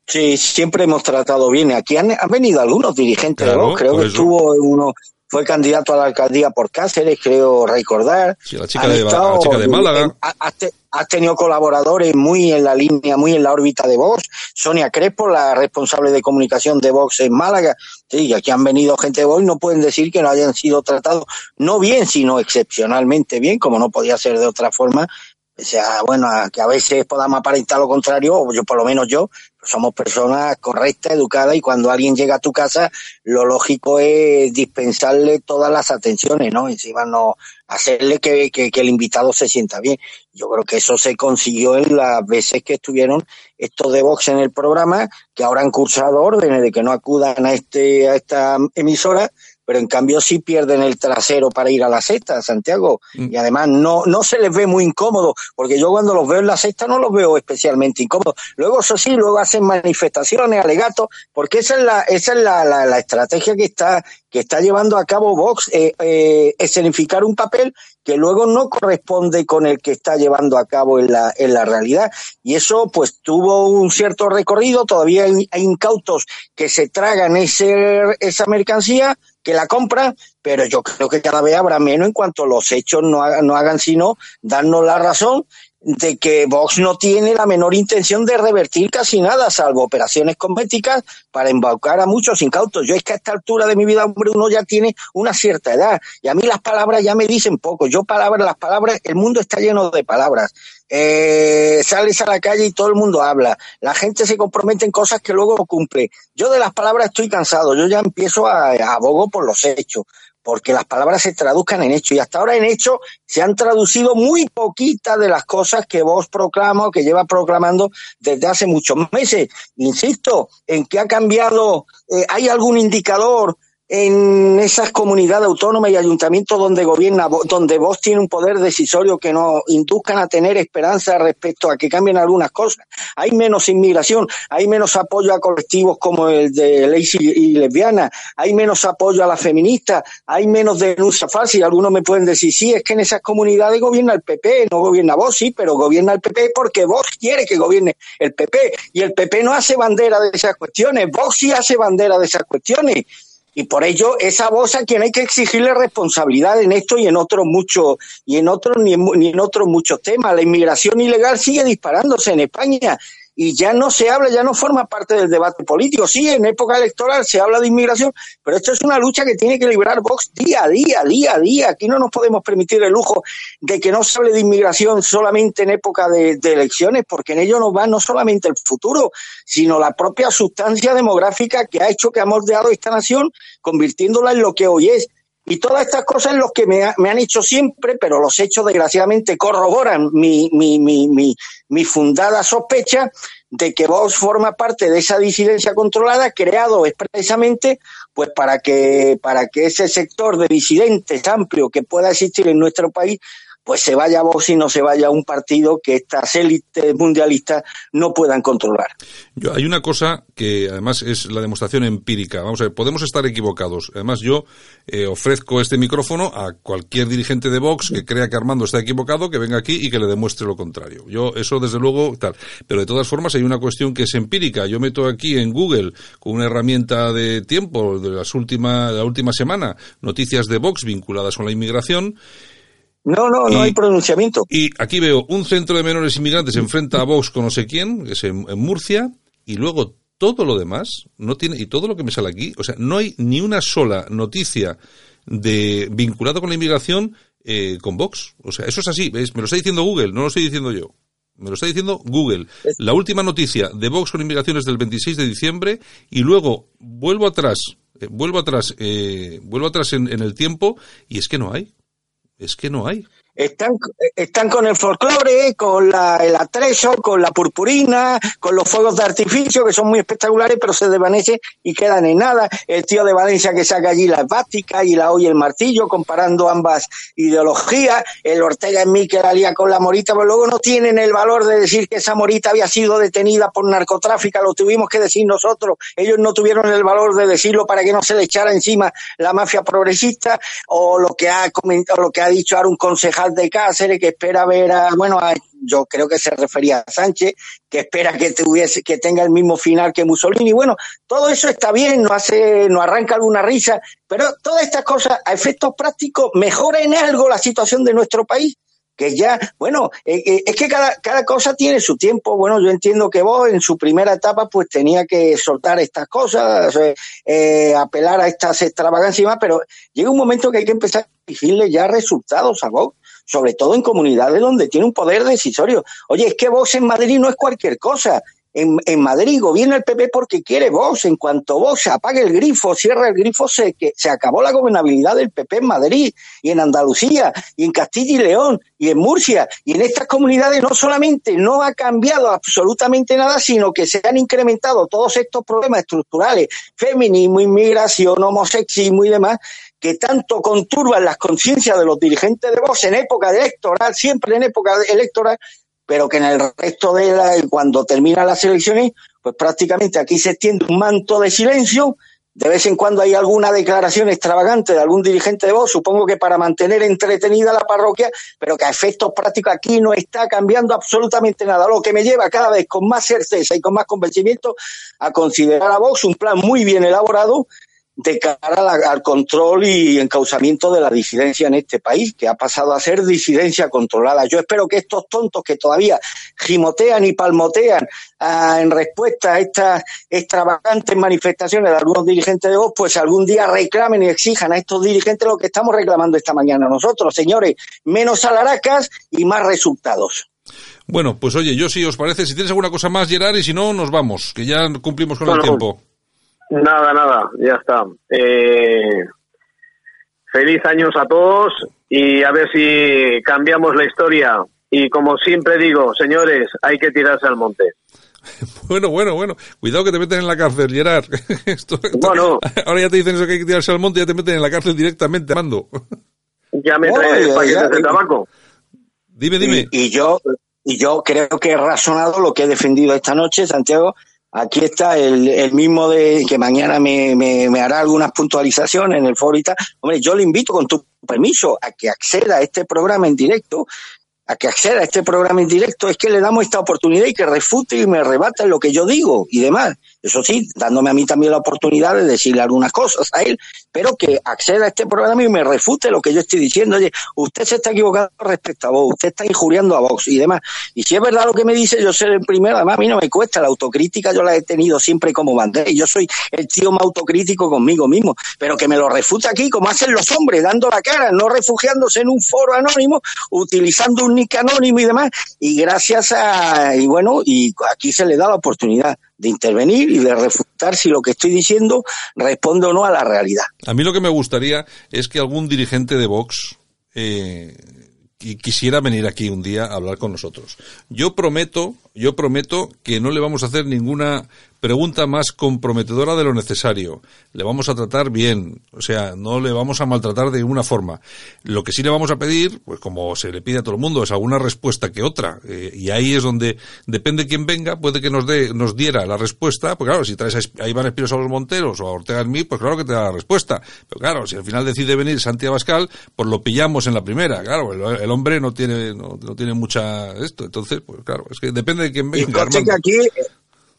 Sí, siempre hemos tratado bien. Aquí han, venido algunos dirigentes de Vox. Creo que estuvo uno, fue candidato a la alcaldía por Cáceres, creo recordar.
Sí, la chica, de, la chica de Málaga.
Has, tenido colaboradores muy en la línea, muy en la órbita de Vox. Sonia Crespo, la responsable de comunicación de Vox en Málaga. Sí, aquí han venido gente de Vox, no pueden decir que no hayan sido tratados, no bien, sino excepcionalmente bien, como no podía ser de otra forma, o sea, bueno, que a veces podamos aparentar lo contrario, o yo por lo menos yo, somos personas correctas, educadas, y cuando alguien llega a tu casa, lo lógico es dispensarle todas las atenciones, ¿no? Encima no hacerle que, que, el invitado se sienta bien. Yo creo que eso se consiguió en las veces que estuvieron estos de Vox en el programa, que ahora han cursado órdenes de que no acudan a este, a esta emisora, pero en cambio sí pierden el trasero para ir a la sexta, Santiago, mm. y además no, no se les ve muy incómodo, porque yo cuando los veo en la sexta no los veo especialmente incómodos. Luego, eso sí, luego hacen manifestaciones, alegatos, porque esa es la, esa es la, la, estrategia que está, que está llevando a cabo Vox, eh, eh, escenificar un papel que luego no corresponde con el que está llevando a cabo en la, en la realidad. Y eso pues tuvo un cierto recorrido, todavía hay, hay incautos que se tragan ese, esa mercancía, que la compra, pero yo creo que cada vez habrá menos en cuanto los hechos no hagan, no hagan sino darnos la razón de que Vox no tiene la menor intención de revertir casi nada, salvo operaciones cosméticas para embaucar a muchos incautos. Yo es que a esta altura de mi vida, hombre, uno ya tiene una cierta edad y a mí las palabras ya me dicen poco. Yo palabras, las palabras, el mundo está lleno de palabras. Eh, sales a la calle y todo el mundo habla. La gente se compromete en cosas que luego cumple. Yo de las palabras estoy cansado. Yo ya empiezo a, a abogo por los hechos porque las palabras se traduzcan en hechos. Y hasta ahora en hecho se han traducido muy poquitas de las cosas que vos proclama o que lleva proclamando desde hace muchos meses. Insisto, en que ha cambiado, eh, ¿hay algún indicador en esas comunidades autónomas y ayuntamientos donde gobierna, donde vos tiene un poder decisorio que nos induzcan a tener esperanza respecto a que cambien algunas cosas. Hay menos inmigración, hay menos apoyo a colectivos como el de ley y lesbiana, hay menos apoyo a las feministas, hay menos denuncia fácil. Algunos me pueden decir, sí, es que en esas comunidades gobierna el PP, no gobierna vos, sí, pero gobierna el PP porque vos quiere que gobierne el PP. Y el PP no hace bandera de esas cuestiones, vos sí hace bandera de esas cuestiones. Y por ello, esa voz a quien hay que exigirle responsabilidad en esto y en otros muchos, y en otros, ni ni en otros muchos temas. La inmigración ilegal sigue disparándose en España y ya no se habla, ya no forma parte del debate político. Sí, en época electoral se habla de inmigración, pero esto es una lucha que tiene que librar Vox día a día, día a día. Aquí no nos podemos permitir el lujo de que no se hable de inmigración solamente en época de, elecciones, porque en ello nos va no solamente el futuro, sino la propia sustancia demográfica que ha hecho que ha moldeado esta nación, convirtiéndola en lo que hoy es. Y todas estas cosas los que me, han hecho siempre, pero los hechos desgraciadamente corroboran mi, mi, mi, mi, fundada sospecha de que Vox forma parte de esa disidencia controlada creado expresamente pues para que para que ese sector de disidentes amplio que pueda existir en nuestro país pues se vaya a Vox y no se vaya a un partido que estas élites mundialistas no puedan controlar.
Yo, hay una cosa que además es la demostración empírica. Vamos a ver, podemos estar equivocados. Además, yo eh, ofrezco este micrófono a cualquier dirigente de Vox que crea que Armando está equivocado, que venga aquí y que le demuestre lo contrario. Yo, eso desde luego, tal. Pero de todas formas, hay una cuestión que es empírica. Yo meto aquí en Google con una herramienta de tiempo de las últimas, la última semana, noticias de Vox vinculadas con la inmigración
no, no, no hay pronunciamiento.
Y aquí veo un centro de menores inmigrantes enfrenta a Vox con no sé quién, que es en, Murcia, y luego todo lo demás no tiene y todo lo que me sale aquí, o sea, no hay ni una sola noticia de vinculado con la inmigración eh, con Vox. O sea, eso es así, ¿ves? me lo está diciendo Google, no lo estoy diciendo yo. Me lo está diciendo Google. La última noticia de Vox con inmigración es del 26 de diciembre y luego vuelvo atrás, eh, vuelvo atrás, eh, vuelvo atrás en, en el tiempo y es que no hay. Es que no hay.
Están, están con el folclore, con la, el atrezo, con la purpurina, con los fuegos de artificio que son muy espectaculares, pero se desvanecen y quedan en nada. El tío de Valencia que saca allí la esvástica y la hoy el martillo, comparando ambas ideologías. El Ortega en mí que la lía con la morita, pero luego no tienen el valor de decir que esa morita había sido detenida por narcotráfico, lo tuvimos que decir nosotros. Ellos no tuvieron el valor de decirlo para que no se le echara encima la mafia progresista o lo que ha comentado, lo que ha dicho ahora un concejal de Cáceres que espera ver a, bueno, yo creo que se refería a Sánchez, que espera que tuviese, que tenga el mismo final que Mussolini. Bueno, todo eso está bien, no hace, no arranca alguna risa, pero todas estas cosas a efectos prácticos mejoran en algo la situación de nuestro país que ya, bueno, eh, eh, es que cada, cada cosa tiene su tiempo. Bueno, yo entiendo que vos en su primera etapa pues tenía que soltar estas cosas, eh, apelar a estas extravagancias y más, pero llega un momento que hay que empezar a exigirle ya resultados a vos sobre todo en comunidades donde tiene un poder decisorio. Oye, es que Vox en Madrid no es cualquier cosa. En, en, Madrid gobierna el PP porque quiere Vox. En cuanto Vox apague el grifo, cierra el grifo, se, que, se acabó la gobernabilidad del PP en Madrid y en Andalucía y en Castilla y León y en Murcia. Y en estas comunidades no solamente no ha cambiado absolutamente nada, sino que se han incrementado todos estos problemas estructurales, feminismo, inmigración, homosexismo y demás, que tanto conturban las conciencias de los dirigentes de Vox en época electoral, siempre en época electoral, pero que en el resto de la, cuando terminan las elecciones, pues prácticamente aquí se extiende un manto de silencio. De vez en cuando hay alguna declaración extravagante de algún dirigente de Vox, supongo que para mantener entretenida la parroquia, pero que a efectos prácticos aquí no está cambiando absolutamente nada, lo que me lleva cada vez con más certeza y con más convencimiento a considerar a Vox un plan muy bien elaborado de cara al control y encauzamiento de la disidencia en este país, que ha pasado a ser disidencia controlada. Yo espero que estos tontos que todavía gimotean y palmotean ah, en respuesta a estas extravagantes manifestaciones de algunos dirigentes de Vox, pues algún día reclamen y exijan a estos dirigentes lo que estamos reclamando esta mañana nosotros, señores, menos alaracas y más resultados.
Bueno, pues oye, yo si os parece, si tienes alguna cosa más, Gerard, y si no, nos vamos, que ya cumplimos con el tiempo.
Nada, nada, ya está. Eh, feliz años a todos y a ver si cambiamos la historia. Y como siempre digo, señores, hay que tirarse al monte.
Bueno, bueno, bueno. Cuidado que te meten en la cárcel, Gerard. Esto-
Bueno.
Ahora ya te dicen eso que hay que tirarse al monte y ya te meten en la cárcel directamente, Armando.
Ya me
Oye,
trae
oye,
paquetes de tabaco.
Dime, dime.
Y, y yo, y yo creo que he razonado lo que he defendido esta noche, Santiago. Aquí está el, el mismo de que mañana me, me, me hará algunas puntualizaciones en el foro y tal. Hombre, yo le invito con tu permiso a que acceda a este programa en directo, a que acceda a este programa en directo, es que le damos esta oportunidad y que refute y me rebata lo que yo digo y demás. Eso sí, dándome a mí también la oportunidad de decirle algunas cosas a él, pero que acceda a este programa y me refute lo que yo estoy diciendo. Oye, usted se está equivocando respecto a Vox, usted está injuriando a Vox y demás. Y si es verdad lo que me dice, yo seré el primero. Además, a mí no me cuesta la autocrítica, yo la he tenido siempre como bandera. Yo soy el tío más autocrítico conmigo mismo. Pero que me lo refute aquí, como hacen los hombres, dando la cara, no refugiándose en un foro anónimo, utilizando un nick anónimo y demás. Y gracias a. Y bueno, y aquí se le da la oportunidad de intervenir y de refutar si lo que estoy diciendo responde o no a la realidad.
A mí lo que me gustaría es que algún dirigente de Vox eh, qui- quisiera venir aquí un día a hablar con nosotros. Yo prometo, yo prometo que no le vamos a hacer ninguna pregunta más comprometedora de lo necesario. Le vamos a tratar bien, o sea, no le vamos a maltratar de ninguna forma. Lo que sí le vamos a pedir, pues como se le pide a todo el mundo, es alguna respuesta que otra. Eh, y ahí es donde, depende quién venga, puede que nos dé, nos diera la respuesta, pues claro, si traes a a Iván Espinosa los Monteros o a Ortega en mí, pues claro que te da la respuesta. Pero claro, si al final decide venir Santiago Abascal, pues lo pillamos en la primera. Claro, el, el hombre no tiene, no, no tiene mucha esto. Entonces, pues claro, es que depende de quién
Y
venga.
que aquí,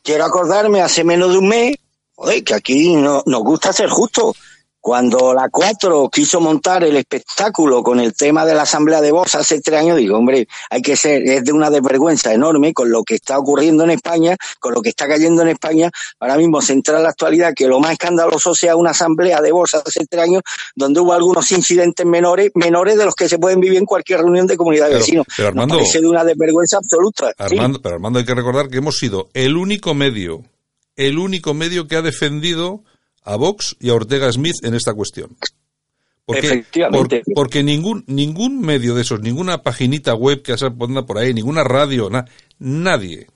quiero acordarme, hace menos de un mes, joder, que aquí no, nos gusta ser justos. Cuando la 4 quiso montar el espectáculo con el tema de la Asamblea de Voz hace tres años, digo, hombre, hay que ser, es de una desvergüenza enorme con lo que está ocurriendo en España, con lo que está cayendo en España. Ahora mismo centrar la actualidad, que lo más escandaloso sea una Asamblea de Voz hace tres años, donde hubo algunos incidentes menores, menores de los que se pueden vivir en cualquier reunión de comunidad de
Pero-
vecinos.
pero
Nos
Armando-
parece de una desvergüenza absoluta. Sí.
Armando, pero Armando hay que recordar que hemos sido el único medio, el único medio que ha defendido a Vox y a Ortega Smith en esta cuestión. Porque,
Efectivamente.
por- porque ningún, ningún medio de esos, ninguna paginita web que se ponga por ahí, ninguna radio, na- nadie,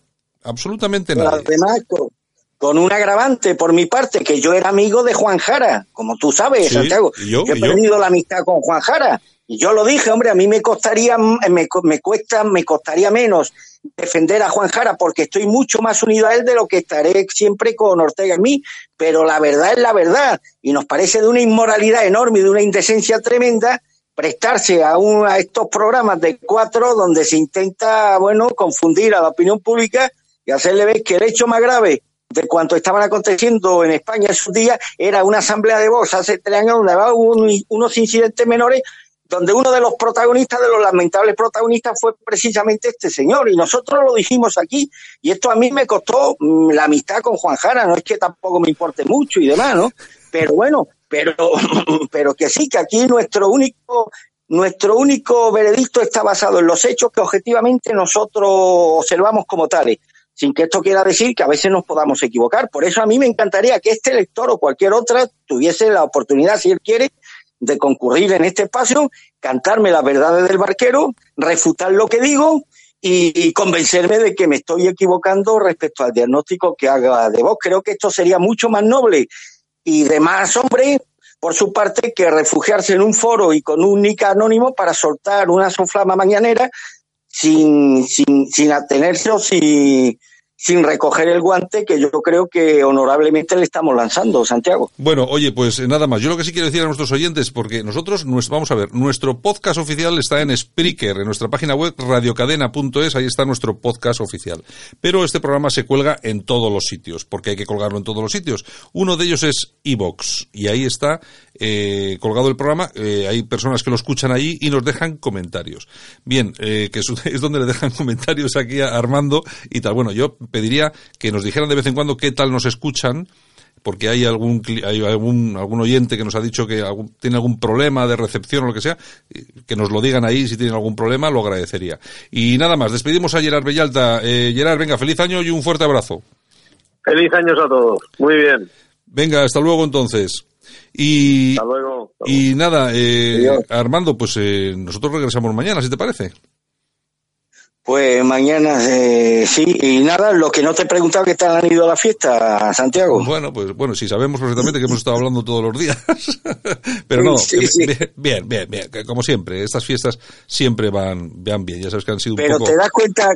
absolutamente nadie.
con, con un agravante por mi parte, que yo era amigo de Juan Jara, como tú sabes,
Sí,
Santiago.
yo,
he
yo.
perdido la amistad con Juan Jara. Y yo lo dije, hombre, a mí me costaría, me, co- me cuesta, me costaría menos defender a Juan Jara porque estoy mucho más unido a él de lo que estaré siempre con Ortega en mí. Pero la verdad es la verdad. Y nos parece de una inmoralidad enorme y de una indecencia tremenda prestarse a, un, a estos programas de cuatro donde se intenta, bueno, confundir a la opinión pública y hacerle ver que el hecho más grave de cuanto estaban aconteciendo en España esos días era una asamblea de voz hace tres años donde había un- unos incidentes menores donde uno de los protagonistas, de los lamentables protagonistas, fue precisamente este señor. Y nosotros lo dijimos aquí. Y esto a mí me costó mm, la amistad con Juan Jara. No es que tampoco me importe mucho y demás, ¿no? Pero bueno, pero, pero que sí, que aquí nuestro único, nuestro único veredicto está basado en los hechos que objetivamente nosotros observamos como tales sin que esto quiera decir que a veces nos podamos equivocar. Por eso a mí me encantaría que este lector o cualquier otra tuviese la oportunidad, si él quiere, de concurrir en este espacio, cantarme las verdades del barquero, refutar lo que digo y, convencerme de que me estoy equivocando respecto al diagnóstico que haga de vos. Creo que esto sería mucho más noble y de más hombre por su parte que refugiarse en un foro y con un nick anónimo para soltar una soflama mañanera sin, sin, sin atenerse o sin, sin recoger el guante que yo creo que honorablemente le estamos lanzando, Santiago.
Bueno, oye, pues eh, nada más. Yo lo que sí quiero decir a nuestros oyentes, porque nosotros, vamos a ver, nuestro podcast oficial está en Spreaker, en nuestra página web radiocadena.es, ahí está nuestro podcast oficial. Pero este programa se cuelga en todos los sitios, porque hay que colgarlo en todos los sitios. Uno de ellos es iVox, y ahí está eh, colgado el programa. eh, hay personas que lo escuchan ahí y nos dejan comentarios. Bien, eh, que es donde le dejan comentarios aquí a Armando y tal. Bueno, yo pediría que nos dijeran de vez en cuando qué tal nos escuchan porque hay algún hay algún algún oyente que nos ha dicho que algún- tiene algún problema de recepción o lo que sea, que nos lo digan ahí si tienen algún problema, lo agradecería. Y nada más, despedimos a Gerard Bellalta. Eh, Gerard, venga, feliz año y un fuerte abrazo.
Feliz años a todos. Muy bien.
Venga, hasta luego entonces. Y,
Hasta luego.
y nada, eh. Armando, pues eh, nosotros regresamos mañana, si te parece.
Pues mañana eh, sí, y nada, lo que no te he preguntado que te han ido a la fiesta, Santiago.
Bueno, pues bueno, sí sabemos perfectamente que hemos estado hablando todos los días. Pero no, bien, bien, bien, como siempre, estas fiestas siempre van, van bien, ya sabes que han sido un
Pero te das cuenta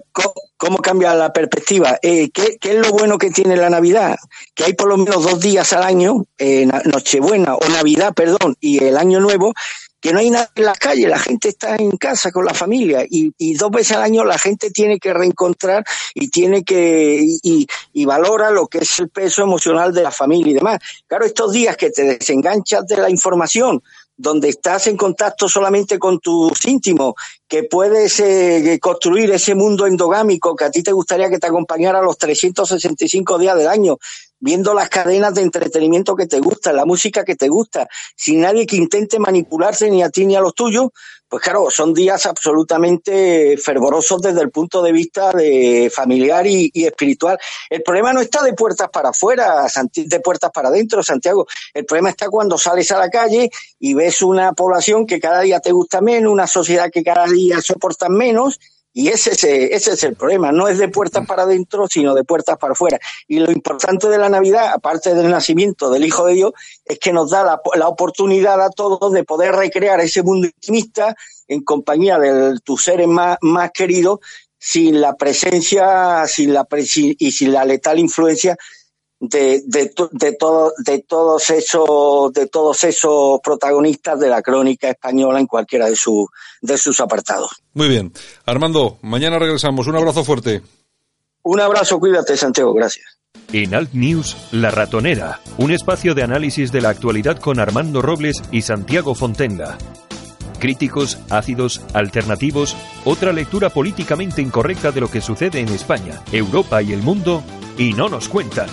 cómo, cambia la perspectiva. Eh, ¿qué, es lo bueno que tiene la Navidad? Que hay por lo menos dos días al año, eh, Nochebuena o Navidad, perdón, y el Año Nuevo, que no hay nada en las calles, la gente está en casa con la familia y, dos veces al año la gente tiene que reencontrar y tiene que y, y, valora lo que es el peso emocional de la familia y demás. Claro, estos días que te desenganchas de la información, donde estás en contacto solamente con tus íntimos, que puedes eh, construir ese mundo endogámico que a ti te gustaría que te acompañara los 365 días del año, viendo las cadenas de entretenimiento que te gustan, la música que te gusta, sin nadie que intente manipularse ni a ti ni a los tuyos, pues claro, son días absolutamente fervorosos desde el punto de vista de familiar y, espiritual. El problema no está de puertas para afuera, de puertas para adentro, Santiago. El problema está cuando sales a la calle y ves una población que cada día te gusta menos, una sociedad que cada día soporta menos y ese es, ese es el problema, no es de puertas para adentro, sino de puertas para afuera. Y lo importante de la Navidad, aparte del nacimiento del Hijo de Dios, es que nos da la, la oportunidad a todos de poder recrear ese mundo intimista en compañía de tus seres más, más queridos, sin la presencia sin la y sin la letal influencia de, de, de, todo, de, todos esos, de todos esos protagonistas de la crónica española en cualquiera de, su, de sus apartados.
Muy bien. Armando, mañana regresamos. Un abrazo fuerte.
Un abrazo, cuídate, Santiago. Gracias.
En Alt News, La Ratonera, un espacio de análisis de la actualidad con Armando Robles y Santiago Fontenga. Críticos, ácidos, alternativos, otra lectura políticamente incorrecta de lo que sucede en España, Europa y el mundo, y no nos cuentan.